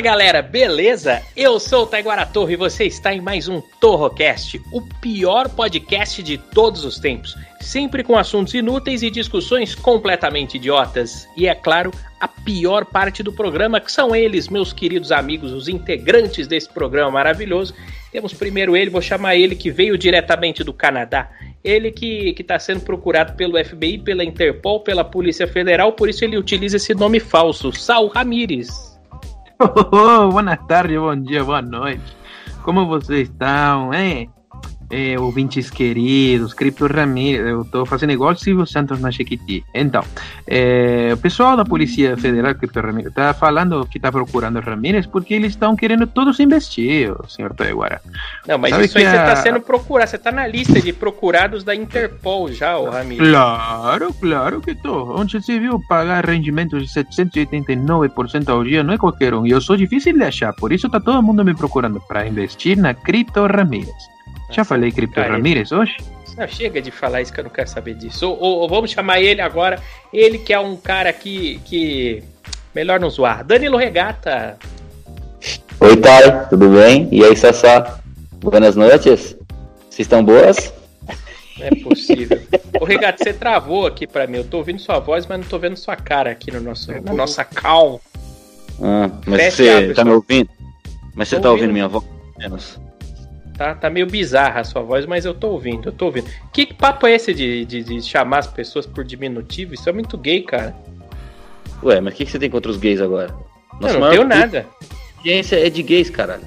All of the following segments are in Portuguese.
Fala galera, beleza? Eu sou o Taiguara Torre e você está em mais um Torrocast, o pior podcast de todos os tempos. Sempre com assuntos inúteis e discussões completamente idiotas. E é claro, a pior parte do programa, que são eles, meus queridos amigos, os integrantes desse programa maravilhoso. Temos primeiro ele, vou chamar ele que veio diretamente do Canadá. Ele que está sendo procurado pelo FBI, pela Interpol, pela Polícia Federal, por isso ele utiliza esse nome falso, Sal Ramírez. Oh, buenas tardes, bom dia, boa noite. Como vocês estão? É, ouvintes queridos, Cripto Ramírez, eu tô fazendo igual Silvio Santos na Chiquiti. Então, é, o pessoal da Polícia Federal, Cripto Ramírez, tá falando que tá procurando o Ramírez porque eles estão querendo todos investir, o senhor Taiguara. Não, mas Sabe isso aí que você a- tá sendo procurado, você tá na lista de procurados da Interpol já, ô Ramírez. Claro, claro que tô. Onde se viu pagar rendimentos de 789% ao dia não é qualquer um. E eu sou difícil de achar, por isso tá todo mundo me procurando para investir na Cripto Ramírez. Já falei Cripto careta. Ramírez hoje? Não, chega de falar isso que eu não quero saber disso. Ou, ou- ou vamos chamar ele agora, ele que é um cara que, que... Melhor não zoar. Danilo Regata. Oi, Thay, tudo bem? E aí, Sassá? Buenas noites. Vocês estão boas? Não é possível. Ô, Regata, você travou aqui pra mim. Eu tô ouvindo sua voz, mas não tô vendo sua cara aqui no nosso, na nossa call. Ah, mas Fecha, você tá me ouvindo? Mas você Tô tá ouvindo. ouvindo minha voz? Menos. Tá, tá meio bizarra a sua voz, mas eu tô ouvindo, eu tô ouvindo. Que papo é esse de, de, de chamar as pessoas por diminutivo? Isso é muito gay, cara. Ué, mas o que, que você tem contra os gays agora? eu não tenho nada. audiência é de gays, caralho.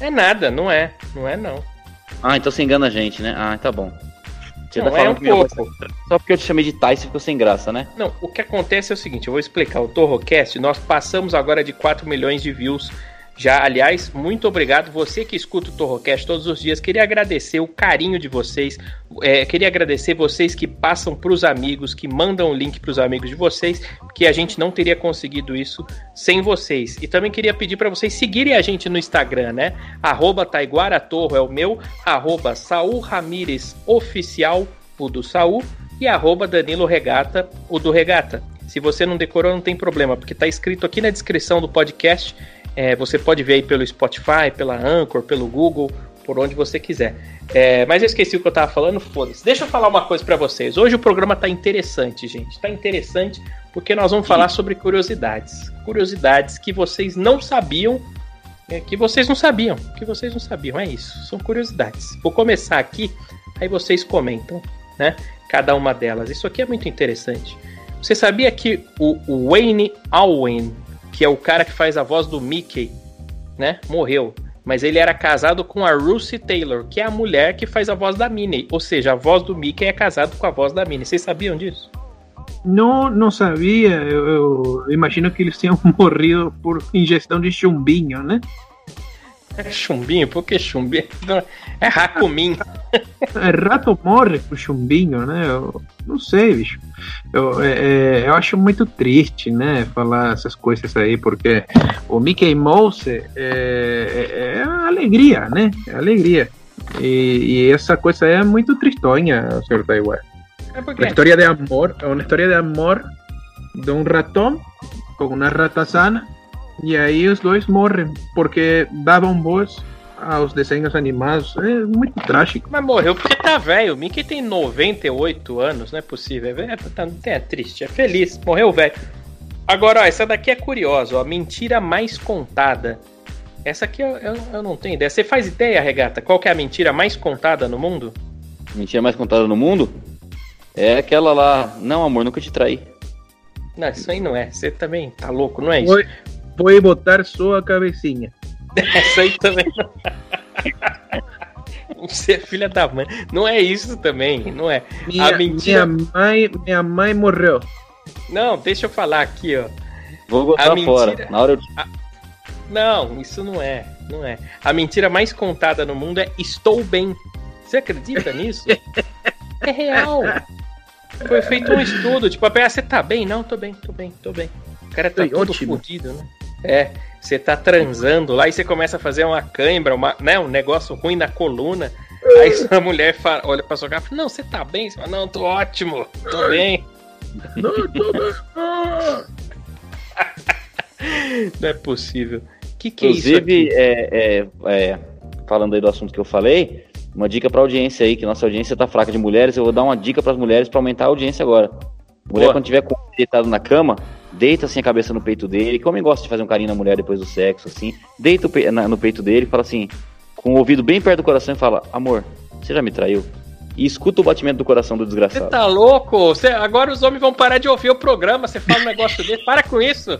É nada, não é. Não é, não. Ah, então você engana a gente, né? Ah, tá bom. Você Não, tá é falando um que minha voz pouco. Só porque eu te chamei de você ficou sem graça, né? Não, o que acontece é o seguinte, eu vou explicar. O Torrocast, nós passamos agora de 4 milhões de views. Já, aliás, muito obrigado. Você que escuta o Torrocast todos os dias, queria agradecer o carinho de vocês. É, queria agradecer vocês que passam pros amigos, que mandam o link pros amigos de vocês, porque a gente não teria conseguido isso sem vocês. E também queria pedir para vocês seguirem a gente no Instagram, né? Arroba Taiguara Torro é o meu, arroba Saul Ramires Oficial, o do Saul, e arroba Danilo Regata, o do Regata. Se você não decorou, não tem problema, porque tá escrito aqui na descrição do podcast. É, você pode ver aí pelo Spotify, pela Anchor, pelo Google, por onde você quiser. É, mas eu esqueci o que eu tava falando, foda-se. Deixa eu falar uma coisa pra vocês. Hoje o programa tá interessante, gente. Tá interessante porque nós vamos falar sobre curiosidades. Curiosidades que vocês não sabiam, é, que vocês não sabiam, que vocês não sabiam. É isso, são curiosidades. Vou começar aqui, aí vocês comentam, né? Cada uma delas. Isso aqui é muito interessante. Você sabia que o o Wayne Alwyn, que é o cara que faz a voz do Mickey, né? Morreu. Mas ele era casado com a Lucy Taylor, que é a mulher que faz a voz da Minnie. Ou seja, a voz do Mickey é casado com a voz da Minnie. Vocês sabiam disso? Não, não sabia. Eu, eu imagino que eles tinham morrido por ingestão de chumbinho, né? É chumbinho? Por que chumbinho? É racumim. É, Rato morre por chumbinho, né? Eu não sei, bicho. Eu, é, é, eu acho muito triste, né? Falar essas coisas aí, porque o Mickey Mouse é, é, é alegria, né? É alegria. E, e essa coisa é muito tristonha, senhor Taiwan. É Uma história de amor, é uma história de amor de um ratão com uma ratazana e aí os dois morrem porque davam voz aos desenhos animados. É muito trágico. Mas morreu porque tá velho. O Mickey tem 98 anos, não é possível. É, tá- é triste, é feliz. Morreu velho. Agora, ó, essa daqui é curiosa, ó. Mentira mais contada. Essa aqui eu, eu, eu não tenho ideia. Você faz ideia, Regata? Qual que é a mentira mais contada no mundo? Mentira mais contada no mundo? É aquela lá. Não, amor, nunca te traí. Não, isso aí não é. Você também tá louco, não é isso? Vou, vou botar sua cabecinha. Essa aí também não. Você é filha da mãe. Não é isso também, não é. Minha, mentira- minha mãe, minha mãe morreu. Não, deixa eu falar aqui, ó. Vou botar A mentira- fora. Na hora eu. Não, isso não é, não é. A mentira mais contada no mundo é estou bem. Você acredita nisso? É real. Foi feito um estudo, tipo, a você tá bem? Não, tô bem, tô bem, tô bem. O cara tá Oi, todo ótimo. fodido, né? É, você tá transando lá e você começa a fazer uma cãibra, uma, né, um negócio ruim na coluna. Aí sua mulher fala, olha pra sua cara e fala, não, você tá bem? Você fala, não, tô ótimo, tô bem. Não, tô bem. Não é possível. Que que é isso Inclusive, é, é, é, falando aí do assunto que eu falei, uma dica pra audiência aí, que nossa audiência tá fraca de mulheres, eu vou dar uma dica pras mulheres pra aumentar a audiência agora. Mulher, Boa. quando tiver deitado na cama, deita assim a cabeça no peito dele, que o homem gosta de fazer um carinho na mulher depois do sexo, assim, deita o pe- na- no peito dele e fala assim, com o ouvido bem perto do coração e fala, amor, você já me traiu? E escuta o batimento do coração do Você desgraçado. tá louco? Você- agora os homens vão parar de ouvir o programa. Você fala um negócio desse. Para com isso.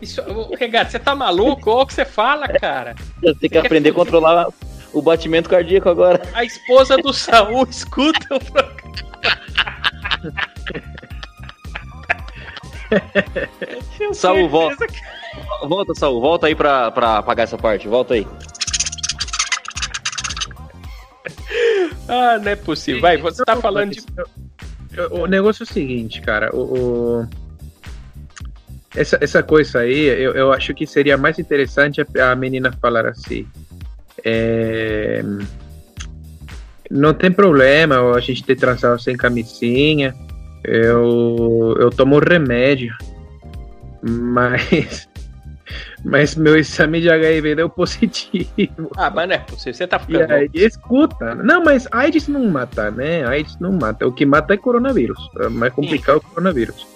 Isso, Regato, você tá maluco? Olha o que você fala, cara. Você tem que aprender a controlar o batimento cardíaco agora. A esposa do Saul escuta o programa. Saul, volta. que- Volta, Saul, volta aí pra, pra apagar essa parte, volta aí. Ah, não é possível. Vai, você tá falando de. O negócio é o seguinte, cara. O, o- Essa, essa coisa aí, eu, eu acho que seria mais interessante a, a menina falar assim. é, Não tem problema a gente ter transado sem camisinha. Eu, eu tomo remédio. Mas. Mas meu exame de HIV deu positivo. Ah, mas não é possível. Você tá E ficando. aí louco. escuta. Não, mas AIDS não mata, né? AIDS não mata. O que mata é coronavírus. É mais complicado o coronavírus.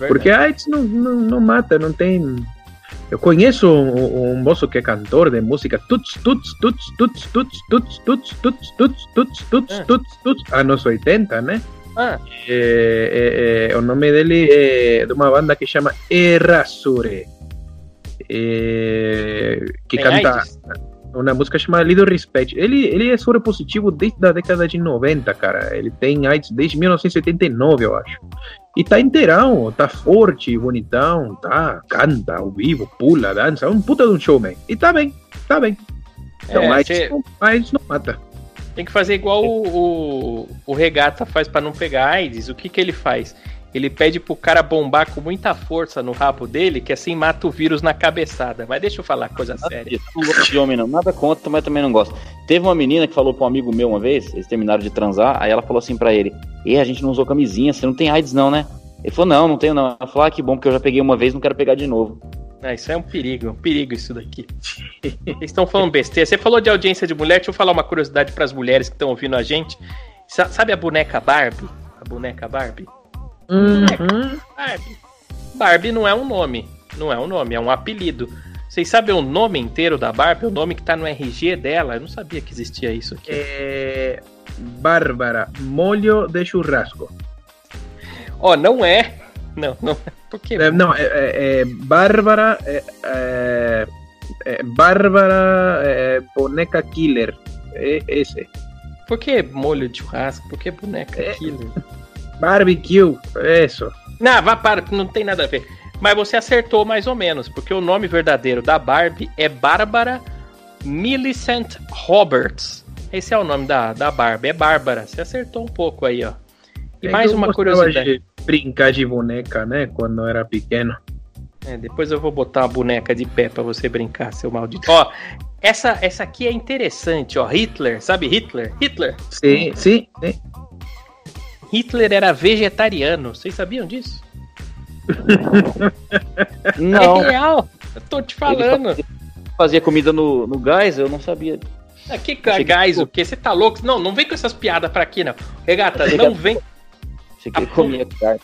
É. Porque AIDS não, não, não mata, não tem. Eu conheço um, um moço que é cantor de música tuts, tuts, tuts, tuts, tuts, tuts, tuts, tuts, tuts, tuts, tuts, Ah. tuts, tuts, anos 80, né? Ah, É, é, é, o nome dele é de uma banda que chama Erasure. É, que canta uma música chamada Little Respect. Ele, ele é soropositivo desde a década de 90, cara. Ele tem AIDS desde 1979, eu acho. E tá inteirão, tá forte, bonitão, tá, canta ao vivo, pula, dança, é um puta de um showman. E tá bem, tá bem. Então, É, AIDS, não, AIDS não mata. Tem que fazer igual o, o, o Regata faz pra não pegar AIDS. O que que ele faz? Ele pede pro cara bombar com muita força no rabo dele, que assim mata o vírus na cabeçada. Mas deixa eu falar coisa séria. Eu não gosto de homem, não. Nada contra, mas também não gosto. Teve uma menina que falou pra um amigo meu uma vez, eles terminaram de transar, aí ela falou assim pra ele: E a gente não usou camisinha, você não tem AIDS, não, né? Ele falou: Não, não tenho, não. Ela falou: Ah, que bom, porque eu já peguei uma vez, não quero pegar de novo. Ah, isso é um perigo, é um perigo isso daqui. Vocês estão falando besteira. Você falou de audiência de mulher, deixa eu falar uma curiosidade pras mulheres que estão ouvindo a gente. Sa- Sabe a boneca Barbie? A boneca Barbie? Uhum. Barbie. Barbie não é um nome. Não é um nome, é um apelido. Vocês sabem o nome inteiro da Barbie? O nome que tá no RG dela? Eu não sabia que existia isso aqui. É, Bárbara, molho de churrasco. Ó, não é. Não, não é. Por quê? É, não, é, é, é Bárbara. É, é, é Bárbara é, Boneca Killer. É esse. Por que molho de churrasco? Por que boneca É. killer? Barbecue, isso. Não, vá para, não tem nada a ver. Mas você acertou mais ou menos, porque o nome verdadeiro da Barbie é Bárbara Millicent Roberts. Esse é o nome da, da Barbie, é Bárbara. Você acertou um pouco aí, ó. E É mais uma curiosidade. Brincar de boneca, né? Quando era pequeno. É, depois eu vou botar uma boneca de pé pra você brincar, seu maldito. Ó, essa, essa aqui é interessante, ó. Hitler, sabe Hitler? Hitler. Sim, sim, sim. Hitler era vegetariano. Vocês sabiam disso? Não, É real. Eu tô te falando. fazia comida no, no gás, eu não sabia. Aqui, que- gás, o quê? Você tá louco? Não, não vem com essas piadas pra aqui, não. Regata, não vem. Achei que ele Ah, comia carne.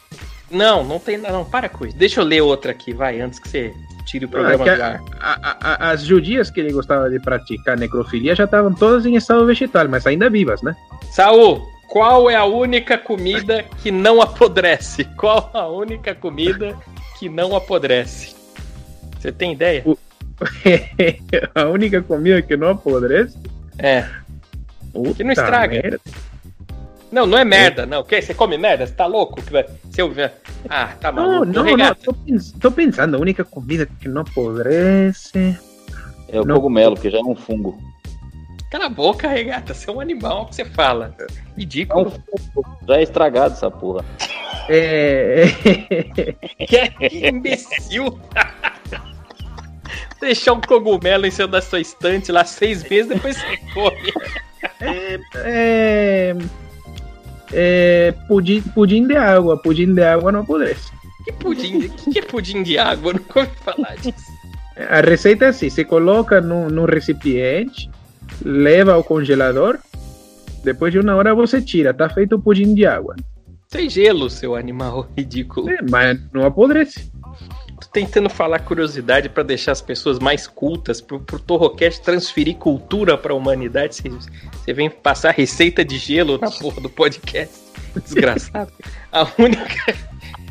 Não, não tem. Não, para com isso. Deixa eu ler outra aqui, vai, antes que você tire o programa que do a- ar. A- a- a- as judias que ele gostava de praticar necrofilia já estavam todas em estado vegetal, mas ainda vivas, né? Saul, qual é a única comida que não apodrece? Qual a única comida que não apodrece? Você tem ideia? a única comida que não apodrece. É. Que não Puta estraga. merda. Não, não é merda, não. O quê? Você come merda? Você tá louco? Que vai- Se eu ver. Ah, tá maluco. no, no, Regata. tô, pens- tô pensando, a única comida que não apodrece. É o Não. cogumelo, porque já é um fungo. Cala a boca, regata. Você é um animal que você fala. É Ridículo. fungo. Já é estragado essa porra. É, Que, que imbecil. Deixar um cogumelo em cima da sua estante lá seis meses, depois você come. é, é, pudim, pudim de água. Pudim de água não apodrece. Que pudim, de- que, que é pudim de água? Eu nunca ouvi falar disso. A receita é assim: você coloca num, num recipiente, leva ao congelador, depois de uma hora você tira. Tá feito o pudim de água. Sem gelo, seu animal ridículo. É, mas não apodrece. Tô tentando falar curiosidade pra deixar as pessoas mais cultas, pro, pro Torrocast transferir cultura pra humanidade. Você, você vem passar receita de gelo na porra do podcast. Desgraçado. A única.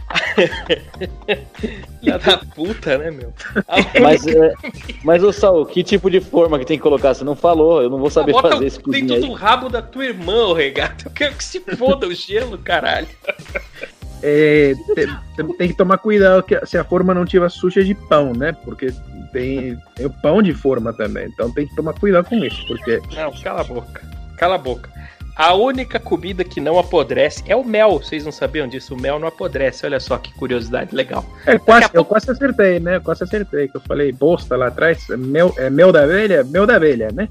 Filha da puta, né, meu? Única... Mas, é, mas ô Saul, que tipo de forma que tem que colocar? Você não falou, eu não vou saber Bota fazer esse pudim dentro aí. do rabo da tua irmã, ô regata. Eu quero que se foda o gelo, caralho. É, te- te- tem que tomar cuidado que se a forma não tiver suja de pão, né? Porque tem, tem o pão de forma também. Então tem que tomar cuidado com isso. Porque Não, cala a boca. Cala a boca. A única comida que não apodrece é o mel. Vocês não sabiam disso? O mel não apodrece. Olha só que curiosidade legal. é, quase, a eu pouco- quase acertei, né? Eu quase acertei. Que eu falei bosta lá atrás. É mel, é mel da abelha? Mel da abelha, né?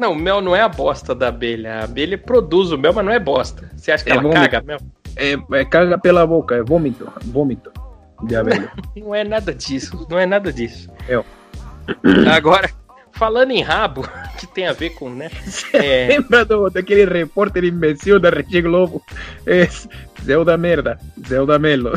Não, o mel não é a bosta da abelha. A abelha produz o mel, mas não é bosta. Você acha que É ela caga mel? É, é caga pela boca, é vômito. Vômito de abelha. Não é nada disso. Não é nada disso. Eu. Agora, falando em rabo, que tem a ver com, né? É, Lembra do, daquele repórter imbecil da Rede Globo? É, Zé da merda, Zé da Melo.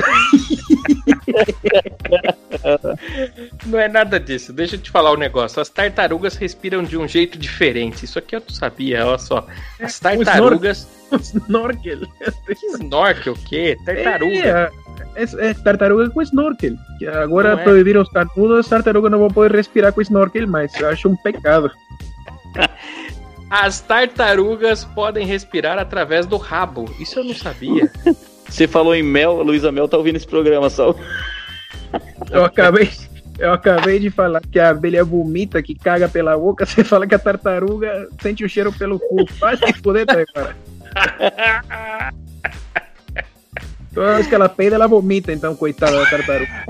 não é nada disso. Deixa eu te falar um negócio. As tartarugas respiram de um jeito diferente. Isso aqui eu não sabia, olha só. As tartarugas. Snorkel. Que snorkel o quê? Tartaruga. É, é, é tartaruga com snorkel. Que agora Não é. proibiram os canudos, as tartarugas não vão poder respirar com snorkel mais. Eu acho um pecado. As tartarugas podem respirar através do rabo. Isso eu não sabia. Você falou em mel, a Luísa Mel tá ouvindo esse programa, Saul. Eu acabei, eu acabei de falar que a abelha vomita, que caga pela boca. Você fala que a tartaruga sente o cheiro pelo cu. Vai se fuder, tá, cara. Toda vez que ela peida, ela vomita, então, coitada da tartaruga.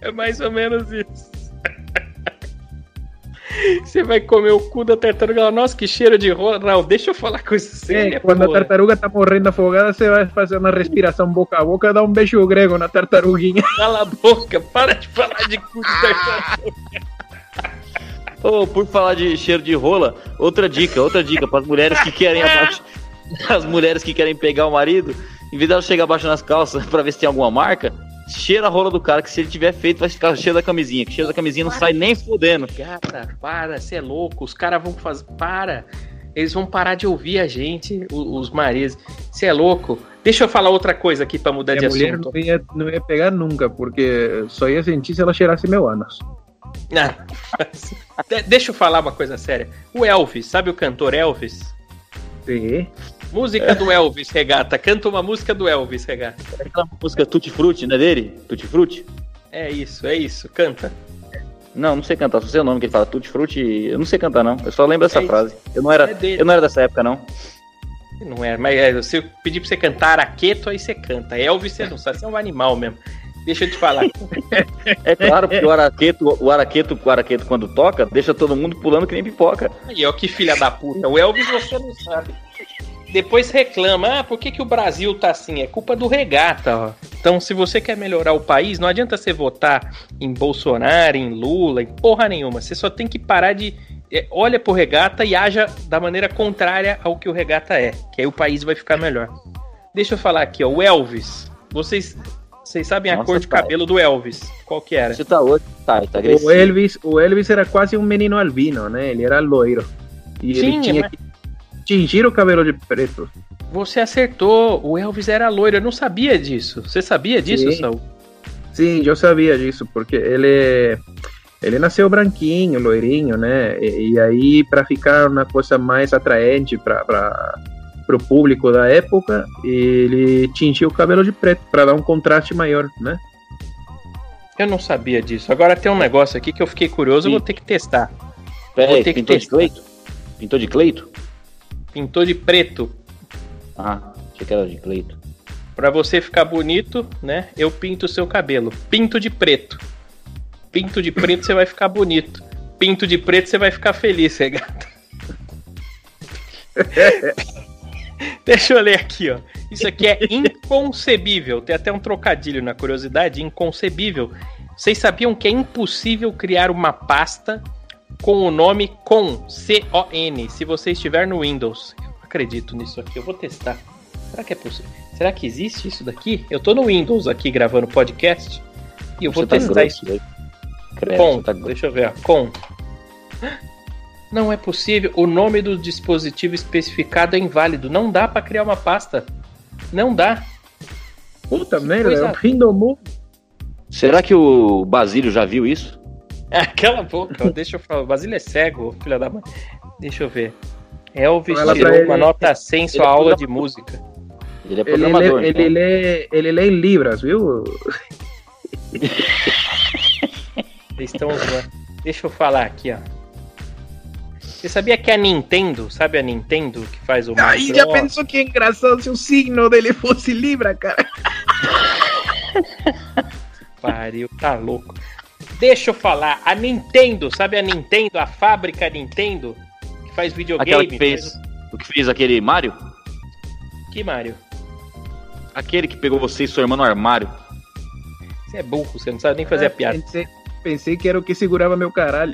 É mais ou menos isso. Você vai comer o cu da tartaruga. ela, Nossa, que cheiro de rola. Não, deixa eu falar coisa séria. É, quando a porra. tartaruga tá morrendo afogada, você vai fazer uma respiração boca a boca, dá um beijo grego na tartaruguinha. Cala a boca, para de falar de cu de tartaruga. Ô, por falar de cheiro de rola, outra dica, outra dica para as mulheres que querem abaixo, as mulheres que querem pegar o marido, em vez dela chegar abaixo nas calças pra ver se tem alguma marca, cheira a rola do cara, que se ele tiver feito vai ficar cheiro da camisinha, que cheiro da camisinha não sai nem fodendo. Gata, para, você é louco. Os caras vão fazer. Para. Eles vão parar de ouvir a gente, o- os maridos. Você é louco. Deixa eu falar outra coisa aqui pra mudar E de a mulher assunto. não ia, não ia pegar nunca, porque só ia sentir se ela cheirasse meu ânus. Ah, de- deixa eu falar uma coisa séria. O Elvis, sabe o cantor Elvis? Sim. Música do Elvis, regata. Canta uma música do Elvis, regata. Aquela música Tutti Frutti, não é dele? Tutti Frutti? É isso, é isso. Canta. Não, não sei cantar, só sei o nome que ele fala, Tutti Frutti, eu não sei cantar não, eu só lembro essa É frase. Eu não era, É eu não era dessa época não. Não é, mas é, se eu pedir pra você cantar araqueto, aí você canta. Elvis, você não sabe, você é um animal mesmo. Deixa eu te falar. É claro, porque o araqueto, o araqueto, o araqueto quando toca, deixa todo mundo pulando que nem pipoca. Aí, ó, que filha da puta. O Elvis você não sabe. Depois reclama, ah, por que, que o Brasil tá assim? É culpa do regata, ó. Então, se você quer melhorar o país, não adianta você votar em Bolsonaro, em Lula, em porra nenhuma. Você só tem que parar de. é, olha pro regata e haja da maneira contrária ao que o regata é. Que aí o país vai ficar melhor. Deixa eu falar aqui, ó. O Elvis. Vocês. Vocês sabem a Nossa, cor de cabelo do Elvis? Qual que era? Você tá hoje, tá, tá. O Elvis, o Elvis era quase um menino albino, né? Ele era loiro. E Sim, ele tinha mas- que tingir o cabelo de preto. Você acertou. O Elvis era loiro. Eu não sabia disso. Você sabia disso, Sim. Saul? Sim, eu sabia disso, porque ele ele nasceu branquinho, loirinho, né? E, e aí para ficar uma coisa mais atraente para pro público da época ele tingiu o cabelo de preto para dar um contraste maior, né? Eu não sabia disso. Agora tem um negócio aqui que eu fiquei curioso, eu vou ter que testar. Pera Vou aí, ter que pintou de testar. Cleito? Pintou de Cleito? Pintou de preto. Ah, achei que era de Cleito. Pra você ficar bonito, né? Eu pinto o seu cabelo. Pinto de preto. Pinto de preto, você vai ficar bonito. Pinto de preto, você vai ficar feliz, regata. Deixa eu ler aqui, ó. Isso aqui é inconcebível. Tem até um trocadilho na curiosidade. Inconcebível. Vocês sabiam que é impossível criar uma pasta com o nome com C-O-N se você estiver no Windows? Eu acredito nisso aqui. Eu vou testar. Será que é possível? Será que existe isso daqui? Eu tô no Windows aqui gravando podcast e eu vou Você tá testar grosso, isso. velho. Credo, Com, tá deixa eu ver, ó. com. Não é possível. O nome do dispositivo especificado é inválido. Não dá pra criar uma pasta. Não dá. Puta merda, coisa- é o fim do mundo. Será que o Basílio já viu isso? Aquela boca, deixa eu falar. O Basílio é cego, filha da mãe. Deixa eu ver. Elvis Fala pra tirou ele- uma nota 100 em sua ele é aula de música. Ele é Ele programador. lê, então. ele, lê, ele lê em Libras, viu? Eles estão zoando. Deixa eu falar aqui, ó. Você sabia que a Nintendo, sabe a Nintendo que faz o Mario Aí já pensou que engraçado se o signo dele fosse Libra, cara. Pariu, tá louco. Deixa eu falar, a Nintendo, sabe a Nintendo, a fábrica Nintendo, que faz videogame? Aquela que fez. faz O que fez aquele Mario? o- Que Mario? Aquele que pegou você e sua irmã no armário. Você é burro, você não sabe nem fazer a piada. Pensei, pensei que era o que segurava meu caralho.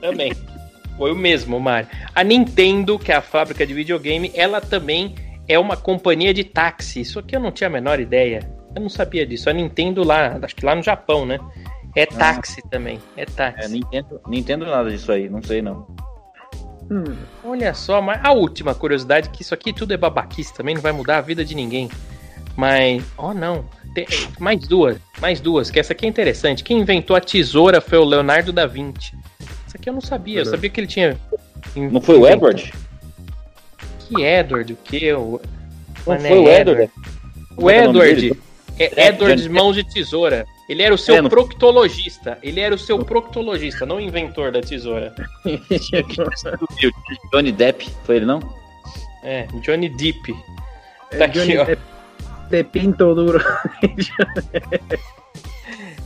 Também. Foi o mesmo, Mario. A Nintendo, que é a fábrica de videogame, ela também é uma companhia de táxi. Isso aqui eu não tinha a menor ideia. Eu não sabia disso. A Nintendo lá, acho que lá no Japão, né? É táxi também. É táxi. É, Nintendo, Nintendo nada disso aí, não sei não. Hum, Olha só, mas a última curiosidade, que isso aqui tudo é babaquice também, não vai mudar a vida de ninguém. Mas, oh não, tem- mais duas, mais duas, que essa aqui é interessante. Quem inventou a tesoura foi o Leonardo da Vinci. Isso aqui eu não sabia, eu sabia que ele tinha. in- Não foi o Edward? Que Edward, o que? O, Não Mané foi o Edward? O é é Edward, é, É, Edward Mãos de Tesoura. Ele era o seu É, não- proctologista. Ele era o seu proctologista, não o inventor da tesoura. O Johnny Depp, foi ele não? É, Johnny Depp. é Tá aqui, Johnny ó. de, de pinto duro.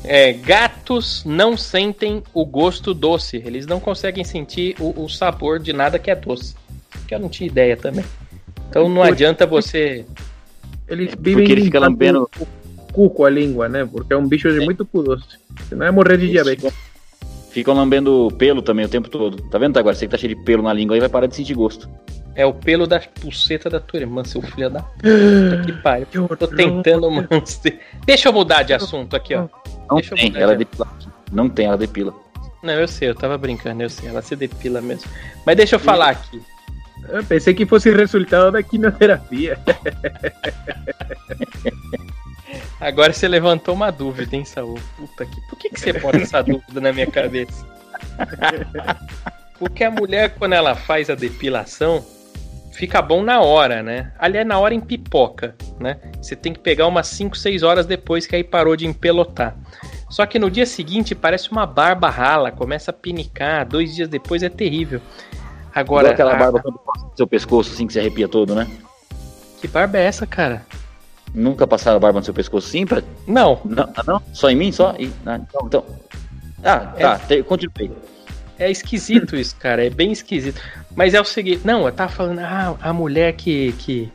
É, gatos não sentem o gosto doce. Eles não conseguem sentir o, o sabor de nada que é doce. Que eu não tinha ideia também. Então não adianta você. Eles vivem Porque ele fica lambendo- o cu com a língua, né? Porque é um bicho de muito cu doce. Senão é morrer de diabetes. Ficam lambendo pelo também o tempo todo. Tá vendo, agora Você que tá cheio de pelo na língua aí vai parar de sentir gosto. É o pelo da pulseta da tua irmã, seu filho da puta que pariu. Tô tentando manter. Deixa eu mudar de assunto aqui, ó. Não Deixa tem, ela de- depila. Não tem, ela depila. Não, eu sei, eu tava brincando, eu sei. Ela se depila mesmo. Mas deixa eu falar aqui. Eu pensei que fosse resultado da quimioterapia. Agora você levantou uma dúvida, hein, Saul? Puta que. Por que, que você bota essa dúvida na minha cabeça? Porque a mulher, quando ela faz a depilação, fica bom na hora, né? Aliás, na hora em pipoca, né? Você tem que pegar umas 5, 6 horas depois que aí parou de empelotar. Só que no dia seguinte parece uma barba rala, começa a pinicar, dois dias depois é terrível. Agora, Igual aquela a- barba quando passa no seu pescoço, assim, que se arrepia todo, né? que barba é essa, cara? Nunca passaram a barba no seu pescoço assim? Pra... Não, Não, ah, não? Só em mim? Só? E... Ah, então, então. Ah, tá, te... continue. É esquisito isso, cara. É bem esquisito. Mas é o seguinte. Não, eu tava falando. Ah, a mulher que. que...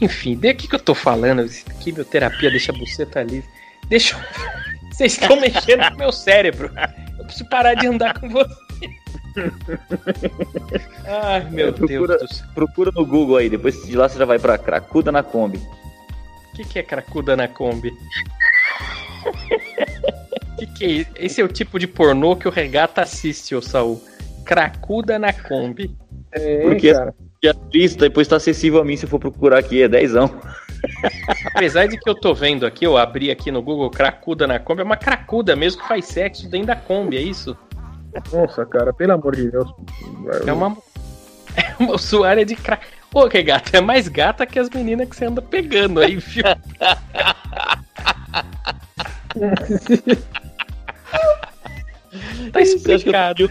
Enfim, de que, que eu tô falando? Quimioterapia deixa a buceta livre. Deixa eu... Vocês estão mexendo com o meu cérebro. Eu preciso parar de andar com você. Ai, meu É, procura- Deus do céu. Procura no Google aí, depois de lá você já vai pra Cracuda na Kombi. O que, que é cracuda na Kombi? que que é isso? Esse é o tipo de pornô que o regata assiste, ô Saul. Cracuda na Kombi. É, Porque- cara. A lista depois tá acessível a mim se eu for procurar aqui, é dezão. Apesar de que eu tô vendo aqui, eu abri aqui no Google cracuda na Kombi, é uma cracuda mesmo que faz sexo dentro da Kombi, é isso? Nossa, cara, pelo amor de Deus. É uma, é uma usuária de crack. Ô, regata, é mais gata que as meninas que você anda pegando aí, viu? tá Você acha que eu explicado.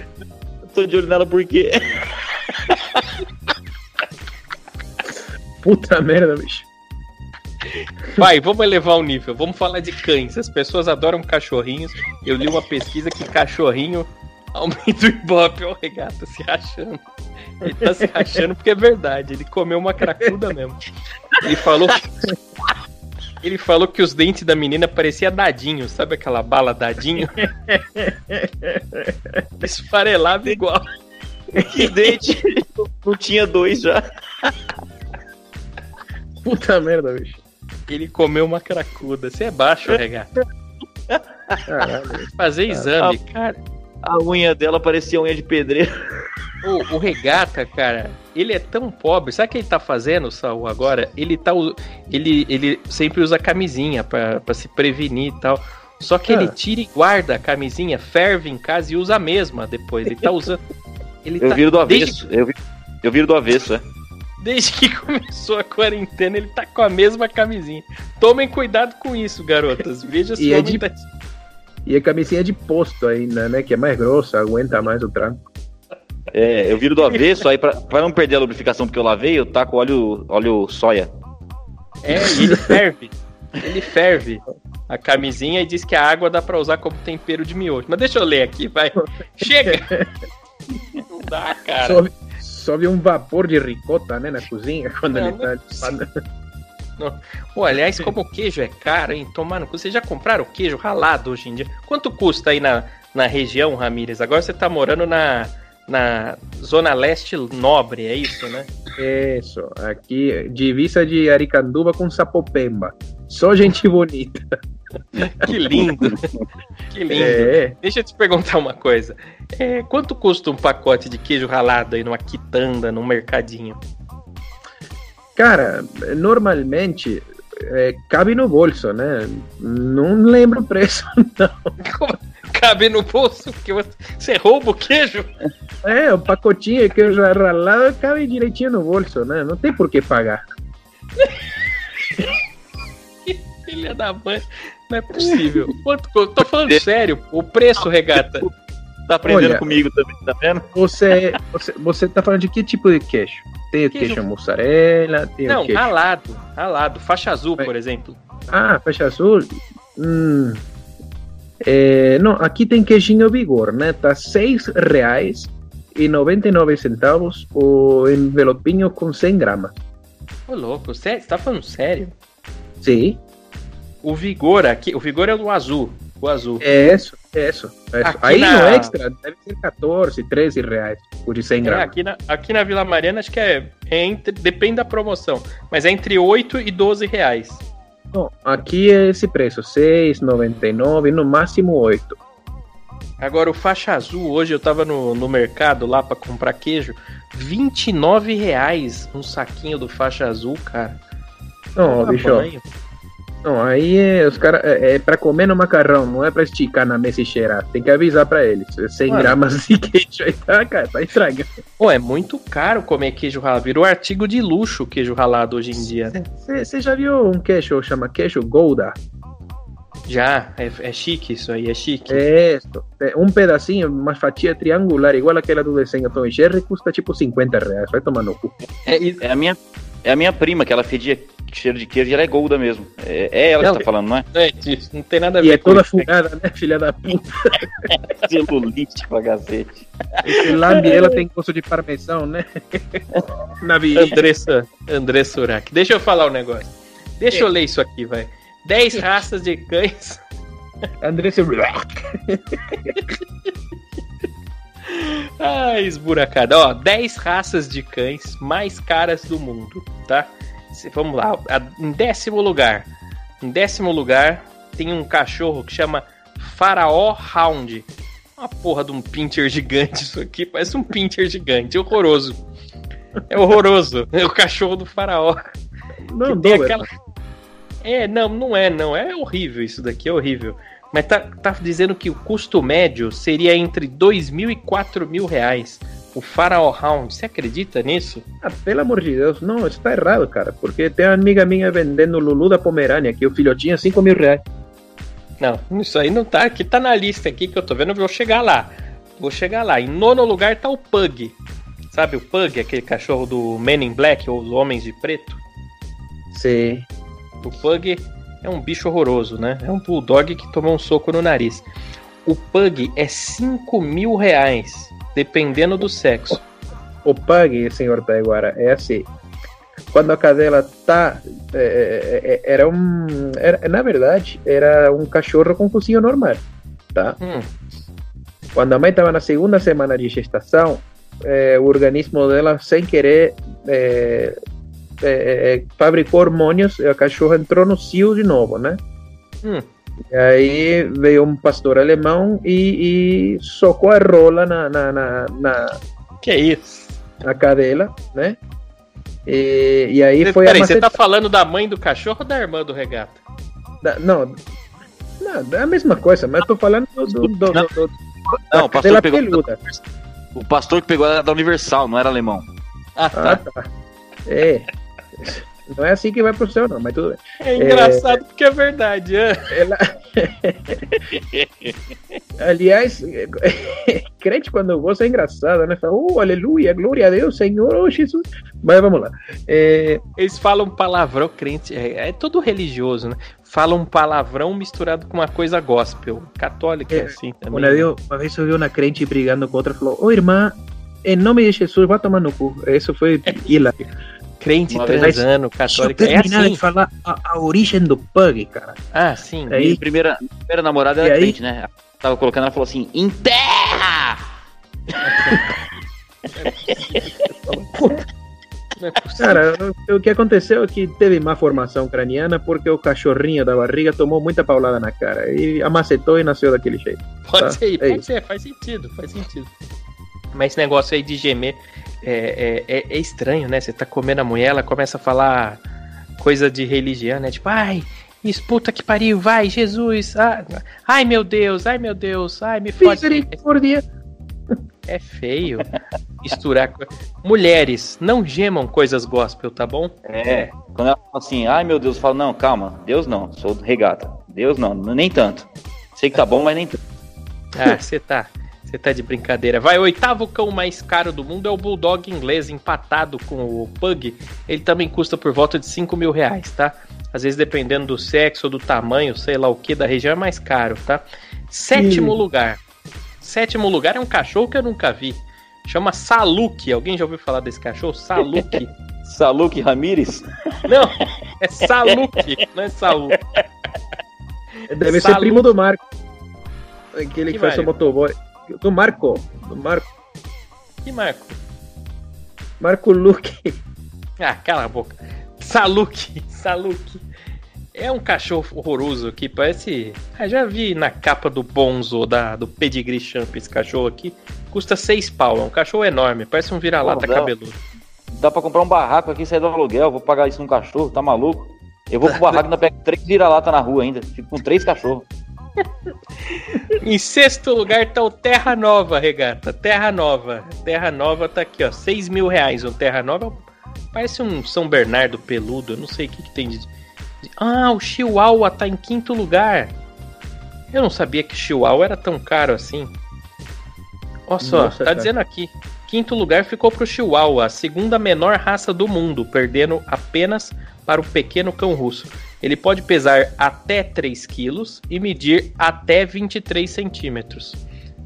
Tô de- olho nela porque. Puta merda, bicho. Vai, vamos elevar o nível. Vamos falar de cães. As pessoas adoram cachorrinhos. Eu li uma pesquisa que cachorrinho aumenta o ibope. Ó, o regata se rachando. Ele tá se rachando porque é verdade. Ele comeu uma cracuda mesmo. Ele falou. Ele falou que os dentes da menina pareciam dadinho, sabe aquela bala dadinho? Esfarelava igual. Que dente. Não tinha dois já. Puta merda, bicho. Ele comeu uma cracuda. Você é baixo, regata. Caralho. Fazer exame, cara. A unha dela parecia unha de pedreiro. O, o regata, cara, ele é tão pobre. Sabe o que ele tá fazendo, Saul, agora? Ele tá. Ele, ele sempre usa camisinha pra, pra se prevenir e tal. Só que ele Ah. tira e guarda a camisinha, ferve em casa e usa a mesma depois. Ele tá usando. Ele Eu tá, viro do desde, avesso. Eu, vi- eu viro do avesso, é. desde que começou a quarentena, ele tá com a mesma camisinha. Tomem cuidado com isso, garotas. Veja se E o é de- tá- E a camisinha de posto ainda, né? Que é mais grossa, aguenta mais o tranco. É, eu viro do avesso, aí pra, pra não perder a lubrificação porque eu lavei, eu taco óleo, óleo soia. É, e ele ferve. Ele ferve a camisinha e diz que a água dá pra usar como tempero de miojo. Mas deixa eu ler aqui, vai. Chega! Não dá, cara. Sobe, sobe um vapor de ricota, né? Na cozinha, quando Não, ele não é tá. Pô, aliás, como o queijo é caro, hein? Tomar no cu. Vocês já compraram queijo ralado hoje em dia? Quanto custa aí na, na região, Ramírez? Agora você tá morando na, na Zona Leste Nobre, é isso, né? Isso, aqui, divisa de Aricanduva com Sapopemba. Só gente bonita. Que lindo. Que lindo. É, Deixa eu te perguntar uma coisa. É, quanto custa um pacote de queijo ralado aí numa quitanda, num mercadinho? cara, normalmente é, cabe no bolso, né? Não lembro o preço. Cabe no bolso? Porque você, você rouba o queijo? É, o pacotinho de queijo ralado cabe direitinho no bolso, né? Não tem por que pagar. Filha da mãe. Não é possível. Quanto, tô falando sério. O preço, regata. Tá aprendendo Olha. comigo também, tá vendo? Você, você, você tá falando de que tipo de queijo? Tem o Queijo- queijo, mussarela, tem o Não, queijo... ralado. Ralado. Faixa azul, por exemplo. Ah, faixa azul. Hum. É, não, aqui tem queijinho Vigor, né? Tá seis reais e 99 centavos o envelopinho com 100 gramas. Ô, louco. Você tá falando sério? Sim, O Vigor aqui. O Vigor é o azul. O azul. é isso, é isso. é isso. Aí na- no extra deve ser 14, 13 reais o de 100 É, gramas. aqui, na, aqui na Vila Mariana acho que é, é entre. Depende da promoção. Mas é entre 8 e 12 reais. Não, aqui é esse preço, 6,99, no máximo 8. Agora o faixa azul, hoje eu tava no, no mercado lá pra comprar queijo, 29 reais um saquinho do faixa azul, cara. Não, bicho, banho. Não, aí é, os cara, é, é pra comer no macarrão, não é pra esticar na mesa e cheirar. Tem que avisar pra eles. 100 Mano. gramas de queijo aí tá, cara, tá estragando. Pô, é muito caro comer queijo ralado. Virou artigo de luxo o queijo ralado hoje em dia. Você já viu um queijo, chama queijo Gouda? Já, é, é chique isso aí, é chique. É isso. É um pedacinho, uma fatia triangular, igual aquela do desenho Tom e Jerry, custa tipo 50 reais. Vai tomar no cu. É, É a minha, é a minha prima, que ela fedia cheiro de queijo e ela é golda mesmo. É, é ela que Ela- tá falando, não é? é, isso não tem nada a ver E é toda isso. fugada, né, filha da puta? Celulite pra cacete. Esse lambe, ela tem gosto de parmesão, né? Na. Andressa, Andressa Urach. Deixa eu falar um negócio. Deixa eu ler isso aqui, vai. 10 raças de cães. Andressa... Ah, esburacada. Ó, 10 raças de cães mais caras do mundo, tá? Vamos lá. Em décimo lugar. Em décimo lugar, tem um cachorro que chama Faraó Hound. Uma porra de um pincher gigante isso aqui. Parece um pincher gigante. Horroroso. É horroroso. É o cachorro do faraó. Não, tem Dober. aquela... É, não, não é, não. É horrível isso daqui, é horrível. Mas tá, tá dizendo que o custo médio seria entre 2 mil e 4 mil reais O Faraó Hound, você acredita nisso? Ah, pelo amor de Deus, não, isso tá errado, cara. Porque tem uma amiga minha vendendo Lulu da Pomerânia, que o filhotinho é 5 mil reais. Não, isso aí não tá. Aqui tá na lista aqui que eu tô vendo, eu vou chegar lá. Vou chegar lá. Em nono lugar tá o Pug. Sabe o Pug, aquele cachorro do Men in Black ou os Homens de Preto? Sim. O Pug é um bicho horroroso, né? É um bulldog que tomou um soco no nariz. O Pug é 5 mil reais, dependendo do sexo. O Pug, senhor Taiguara, é assim. Quando a cadela tá. é, é, é, era um. Era, na verdade, era um cachorro com focinho normal. Tá? Hum, Quando a mãe estava na segunda semana de gestação, eh, o organismo dela, sem querer, eh, eh, eh, fabricou hormônios e a cachorra entrou no cio de novo, né? hum. E aí veio um pastor alemão e, e socou a rola na, na, na, na, Que isso? na cadela, né? E, e aí Cê- foi Peraí, você tá falando da mãe do cachorro ou da irmã do regata? Não, não, é a mesma coisa, mas eu tô falando do, do, do, do, do Não, da o pastor pegou- peluda. O pastor que pegou era da Universal, não era alemão. Ah, Ah, tá. tá. É. Não é assim que vai pro céu, não, mas tudo bem. É engraçado porque é verdade. é. Ela... Aliás, crente quando gosta é engraçado, né? Fala, oh, aleluia, glória a Deus, Senhor, oh, Jesus. Mas vamos lá. É, Eles falam palavrão, crente. É, é todo religioso, né? Falam palavrão misturado com uma coisa gospel. Católica é É, assim também. uma, vez, uma vez eu vi uma crente brigando com outra falou: Ô irmã, em nome de Jesus, vai tomar no cu. Isso foi hilário. Crente Uma transando, católica. É terminar assim. de falar a, a origem do pug, cara. Ah, sim. É. Aí- Minha primeira, primeira namorada E era aí? crente, né? Tava colocando, ela falou assim, enterra! Não é possível. Cara, o, o que aconteceu é que teve má formação craniana porque o cachorrinho da barriga tomou muita paulada na cara e amacetou e nasceu daquele jeito. Pode Tá, ser, é pode isso. ser, faz sentido, faz sentido. Mas esse negócio aí de gemer é, é, é- é estranho, né? Você tá comendo a mulher, ela começa a falar coisa de religião, né? Tipo, ai, isso, puta que pariu, vai, Jesus, ah, ai meu Deus, ai meu Deus, ai me fode. Misericórdia. É feio misturar. Mulheres, não gemam coisas gospel, tá bom? É, quando ela fala assim, ai meu Deus, eu falo, não, calma, Deus não, sou regata. Deus não, nem tanto. Sei que tá bom, mas nem tanto. Ah, você tá. Você tá de brincadeira. Vai, o oitavo cão mais caro do mundo é o Bulldog inglês, empatado com o Pug. Ele também custa por volta de 5 mil reais, tá? Às vezes, dependendo do sexo ou do tamanho, sei lá o que, da região, é mais caro, tá? Sétimo Hum. lugar. Sétimo lugar é um cachorro que eu nunca vi. Chama Saluki. Alguém já ouviu falar desse cachorro? Saluki. Saluk Ramires? não, é Saluki, não é Saúl. Deve ser Saludo. primo do Marco. Aquele que, Que faz o Mário? motoboy. Do Marco. Do Marco. Que marco? Marco Luque. Ah, cala a boca. Saluki, Saluki. É um cachorro horroroso que parece. Ah, já vi na capa do Bonzo, da, do Pedigree Champ, esse cachorro aqui. Custa 6 pau. É um cachorro enorme, parece um vira-lata cabeludo. Dá pra comprar um barraco aqui e sair do aluguel, vou pagar isso num cachorro, tá maluco? Eu vou pro barraco e ainda pego três vira-lata na rua ainda, fico com três cachorros. Em sexto lugar tá o Terra Nova, regata. Terra Nova. Terra Nova tá aqui, ó. 6 mil reais. Um Terra Nova parece um São Bernardo peludo. Eu não sei o que, que tem de. Ah, o Chihuahua tá em quinto lugar. Eu não sabia que Chihuahua era tão caro assim. Olha só, Nossa, tá cara. dizendo aqui. Quinto lugar ficou pro Chihuahua, a segunda menor raça do mundo, perdendo apenas para o pequeno cão russo. Ele pode pesar até 3 quilos e medir até 23 centímetros.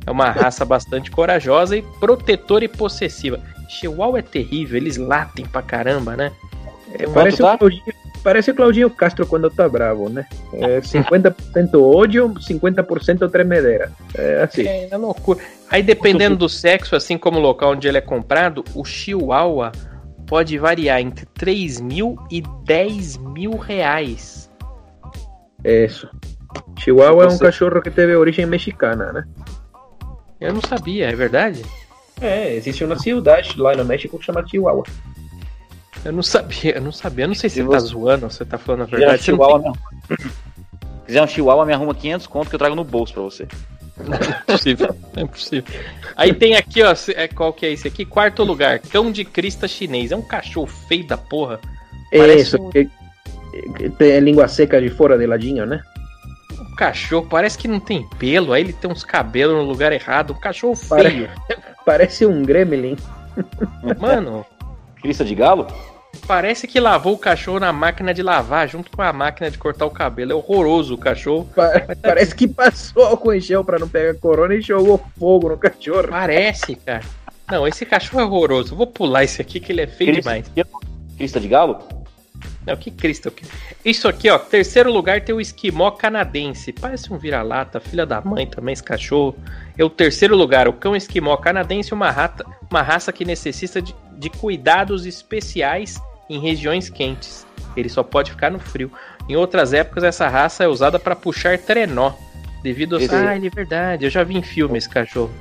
É uma raça bastante corajosa e protetora e possessiva. Chihuahua é terrível, eles latem pra caramba, né? É, parece, o Claudinho, parece o Claudinho Castro quando tá bravo, né? É 50% ódio, 50% tremedeira. É assim. É, é loucura. Aí dependendo do sexo, assim como o local onde ele é comprado, o Chihuahua pode variar entre 3 mil e 10 mil reais. Isso. Chihuahua é um Você- cachorro que teve origem mexicana, né? Eu não sabia, é verdade? É, existe uma cidade lá no México que chama Chihuahua. Eu não sabia, eu não sabia. Eu não sei se Se você tá você- zoando ou você tá falando a Se quiser um verdade. Você não chihuahua, me arruma- Se quiser um chihuahua, me arruma 500 conto que eu trago no bolso pra você. Não é possível, não é possível. Aí tem aqui, ó, é, qual que é esse aqui? Quarto lugar, cão de crista chinês. É um cachorro feio da porra. Parece Isso, um- que, que tem língua seca de fora de ladinho, né? Um cachorro, parece que não tem pelo, aí ele tem uns cabelos no lugar errado. Um cachorro Pare- feio. Parece um gremlin. Mano, Crista de galo? Parece que lavou o cachorro na máquina de lavar, junto com a máquina de cortar o cabelo. É horroroso o cachorro. Pa- Parece que passou álcool em gel pra não pegar corona e jogou fogo no cachorro. Parece, cara. Não, esse cachorro é horroroso. Vou pular esse aqui que ele é feio Crista, demais. Crista de galo? Não, que Cristo. que- Isso aqui, ó. Terceiro lugar tem o esquimó canadense. Parece um vira-lata, filha da mãe também, esse cachorro. É o terceiro lugar, o cão esquimó canadense, uma, rata, uma raça que necessita de, de cuidados especiais em regiões quentes. Ele só pode ficar no frio. Em outras épocas, essa raça é usada para puxar trenó. Devido a. Esse- Ah, é verdade. Eu já vi em filme esse cachorro.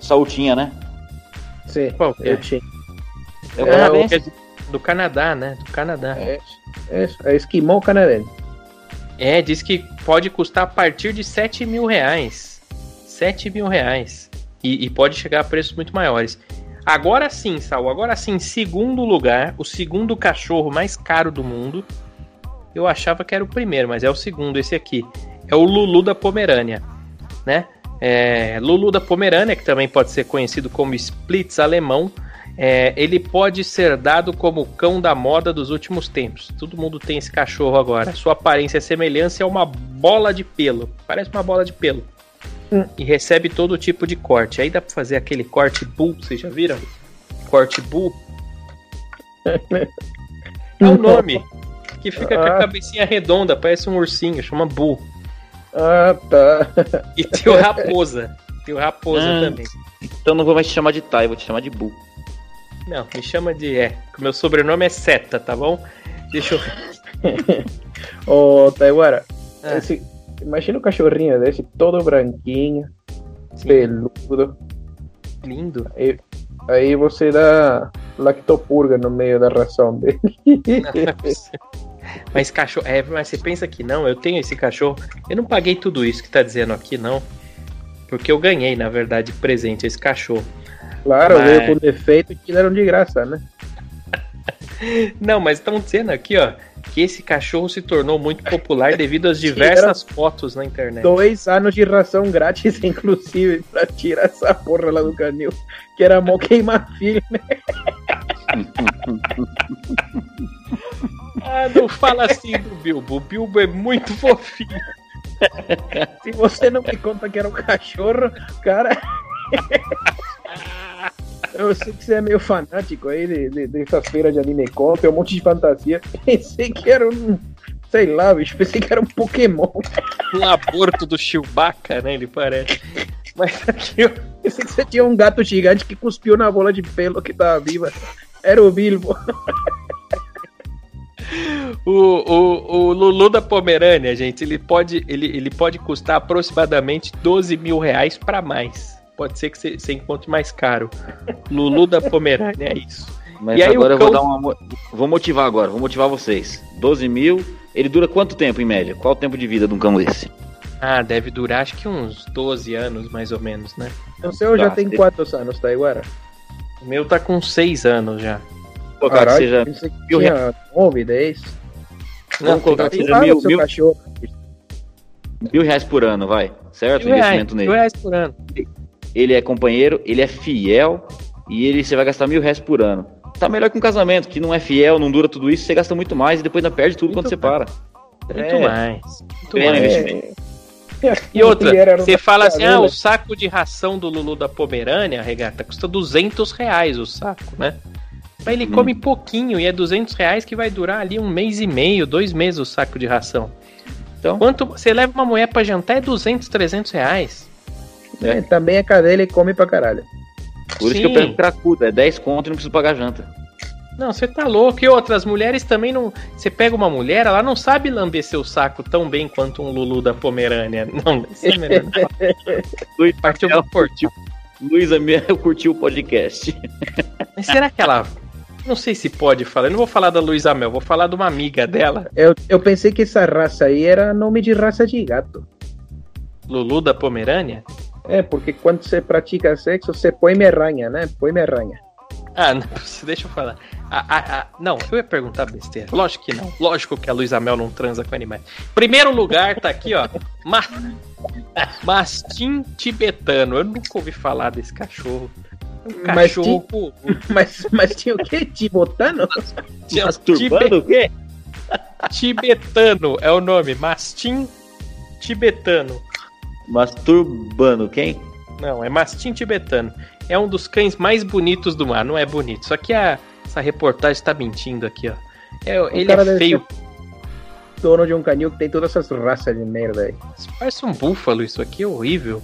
Saltinha, né? Sim, Qual que é? eu tinha. É o É, canadense. É do- do Canadá, né? Do Canadá. É, é, é esquimó canadense. É, diz que pode custar a partir de 7 mil reais. 7 mil reais. E, e pode chegar a preços muito maiores. Agora sim, Saul, agora sim, segundo lugar, o segundo cachorro mais caro do mundo. Eu achava que era o primeiro, mas é o segundo, esse aqui. É o Lulu da Pomerânia, né? É, Lulu da Pomerânia, que também pode ser conhecido como Splitz alemão, é, ele pode ser dado como cão da moda dos últimos tempos. Todo mundo tem esse cachorro agora. Sua aparência e semelhança é uma bola de pelo. Parece uma bola de pelo. Hum. E recebe todo tipo de corte. Aí dá pra fazer aquele corte bull, vocês já viram? Corte bull. É o nome. Que fica com a Ah. cabecinha redonda, parece um ursinho, chama bull. Ah, tá. E tem o raposa. Tem o raposa Ah. também. Então não vou mais te chamar de Tai, vou te chamar de Bu. Não, me chama de. É, meu sobrenome é Seta, tá bom? Deixa eu. Ô, Taiguara, Ah. esse- imagina um cachorrinho desse, todo branquinho, Sim, peludo. lindo. Aí, aí você dá lactopurga no meio da ração dele. Mas cachorro. É, mas você pensa que não, eu tenho esse cachorro. Eu não paguei tudo isso que tá dizendo aqui, não. Porque eu ganhei, na verdade, de presente esse cachorro. Claro, Mas- veio com defeito e deram de graça, né? Não, mas estão dizendo aqui, ó, que esse cachorro se tornou muito popular devido às diversas fotos na internet. Dois anos de ração grátis, inclusive, pra tirar essa porra lá do canil. Que era mó queimar filho, né? Ah, não fala assim do Bilbo. O Bilbo é muito fofinho. Se você não me conta que era um cachorro, cara. Eu sei que você é meio fanático aí de, de, dessas feiras de anime conta, um monte de fantasia. Pensei que era um. Sei lá, bicho, pensei que era um Pokémon. Um aborto do Chewbacca, né? Ele parece. Mas aqui, ó. Pensei que você tinha um gato gigante que cuspiu na bola de pelo que tava viva. Era o Bilbo. O, o, o Lulu da Pomerânia, gente, ele pode, ele, ele pode custar aproximadamente 12 mil reais pra mais. Pode ser que você, você encontre mais caro. Lulu da Pomerânia, é isso. Mas E aí agora eu vou cão- dar uma. Vou motivar agora, vou motivar vocês. 12 mil. Ele dura quanto tempo em média? Qual o tempo de vida de um cão desse? Ah, deve durar acho que uns 12 anos, mais ou menos, né? O seu já Tá, tem se- quantos anos, Taiguara? O meu tá com 6 anos já. Vou colocar que Caralho, seja pensei que mil tinha 9, 10. Vamos colocar que seja mil, mil, cachorro. mil reais por ano, vai. Certo? Mil reais, Investimento mil nele. reais por ano. Ele é companheiro, ele é fiel e ele você vai gastar mil reais por ano. Tá melhor que um casamento, que não é fiel, não dura tudo isso, você gasta muito mais e depois ainda perde tudo Muito quando você para. Muito É. mais. Muito mais. investimento. E outra, você fala assim, ah, cavela. o saco de ração do Lulu da Pomerânia, regata, custa 200 reais o saco, né? Mas ele Hum. come pouquinho e é 200 reais que vai durar ali um mês e meio, dois meses o saco de ração. Então, Quanto você leva uma mulher pra jantar é 200, 300 reais. É, também é cadela e come pra caralho. por isso que eu Sim. pego cracuda, é 10 conto e não preciso pagar janta. Não, você tá louco. E outras mulheres também não. Você pega uma mulher, ela não sabe lamber seu saco tão bem quanto um Lulu da Pomerânia. Não, isso é melhor. Luiz Partiu Ela portil. Luísa Mel curtiu o podcast. Mas será que ela. Não sei se pode falar. Eu não vou falar da Luísa Mel, vou falar de uma amiga dela, Eu, eu pensei que essa raça aí era nome de raça de gato. Lulu da Pomerânia. É, porque quando você pratica sexo, você põe me arranha, né? Põe me arranha. Ah, não, deixa eu falar. Ah, ah, ah, não, eu ia perguntar besteira. Lógico que não. Lógico que a Luísa Mel não transa com animais. Primeiro lugar tá aqui, ó. Ma... Mastim tibetano. Eu nunca ouvi falar desse cachorro. Um Mas cachorro. Mas, mas tinha o quê? Tibotano? Tinha- Masturbando o quê? Tibetano é o nome. Mastim tibetano. Masturbando quem? Não, é mastim tibetano. É um dos cães mais bonitos do mar. Não é bonito. Só que a, essa reportagem está mentindo aqui, ó. É, ele cara é feio. Dono de um canil que tem todas essas raças de merda aí. Isso Parece um búfalo, isso aqui é horrível,